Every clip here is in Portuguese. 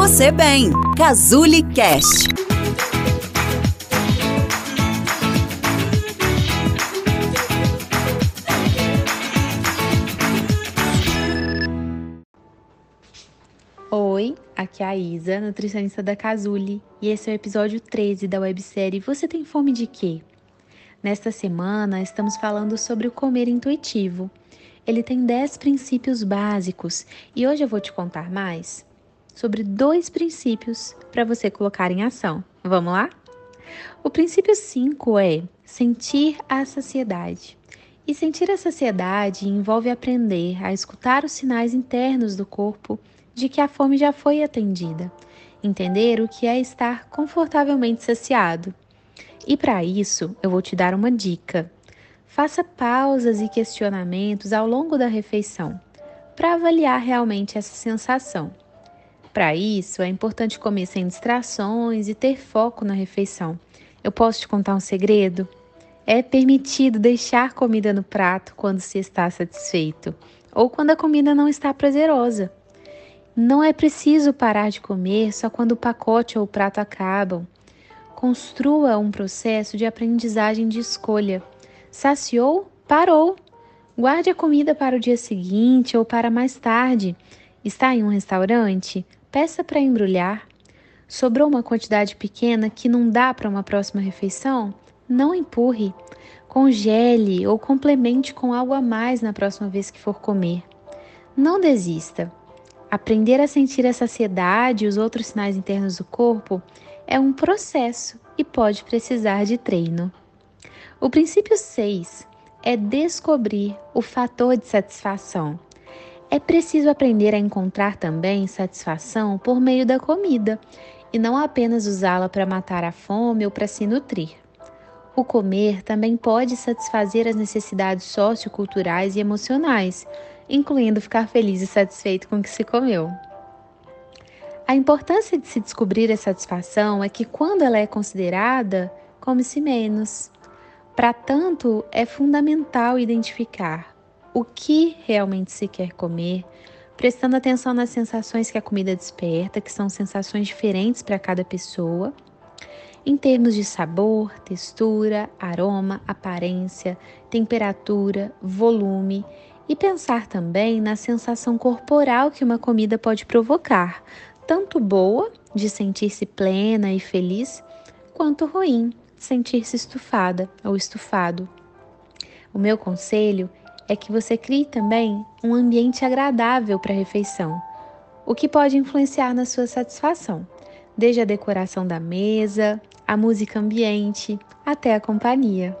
você bem. Cazuli Cast. Oi, aqui é a Isa, nutricionista da Cazuli, e esse é o episódio 13 da websérie Você tem fome de quê? Nesta semana, estamos falando sobre o comer intuitivo. Ele tem 10 princípios básicos e hoje eu vou te contar mais sobre dois princípios para você colocar em ação. Vamos lá? O princípio 5 é sentir a saciedade. E sentir a saciedade envolve aprender a escutar os sinais internos do corpo de que a fome já foi atendida, entender o que é estar confortavelmente saciado. E para isso, eu vou te dar uma dica. Faça pausas e questionamentos ao longo da refeição para avaliar realmente essa sensação. Para isso, é importante comer sem distrações e ter foco na refeição. Eu posso te contar um segredo? É permitido deixar comida no prato quando se está satisfeito ou quando a comida não está prazerosa. Não é preciso parar de comer só quando o pacote ou o prato acabam. Construa um processo de aprendizagem de escolha. Saciou? Parou. Guarde a comida para o dia seguinte ou para mais tarde. Está em um restaurante? Peça para embrulhar. Sobrou uma quantidade pequena que não dá para uma próxima refeição? Não empurre. Congele ou complemente com algo a mais na próxima vez que for comer. Não desista. Aprender a sentir a saciedade e os outros sinais internos do corpo é um processo e pode precisar de treino. O princípio 6 é descobrir o fator de satisfação. É preciso aprender a encontrar também satisfação por meio da comida e não apenas usá-la para matar a fome ou para se nutrir. O comer também pode satisfazer as necessidades socioculturais e emocionais, incluindo ficar feliz e satisfeito com o que se comeu. A importância de se descobrir a satisfação é que, quando ela é considerada, come-se menos. Para tanto, é fundamental identificar o que realmente se quer comer, prestando atenção nas sensações que a comida desperta, que são sensações diferentes para cada pessoa, em termos de sabor, textura, aroma, aparência, temperatura, volume e pensar também na sensação corporal que uma comida pode provocar, tanto boa, de sentir-se plena e feliz, quanto ruim, sentir-se estufada ou estufado. O meu conselho é que você crie também um ambiente agradável para a refeição, o que pode influenciar na sua satisfação, desde a decoração da mesa, a música ambiente, até a companhia.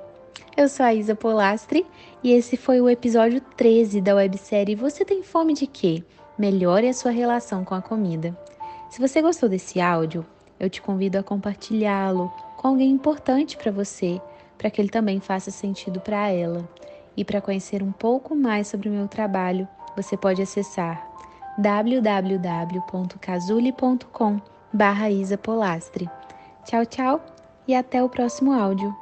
Eu sou a Isa Polastri e esse foi o episódio 13 da websérie Você tem fome de quê? Melhore a sua relação com a comida. Se você gostou desse áudio, eu te convido a compartilhá-lo com alguém importante para você, para que ele também faça sentido para ela. E para conhecer um pouco mais sobre o meu trabalho, você pode acessar www.casule.com/isa Polastri. Tchau, tchau e até o próximo áudio.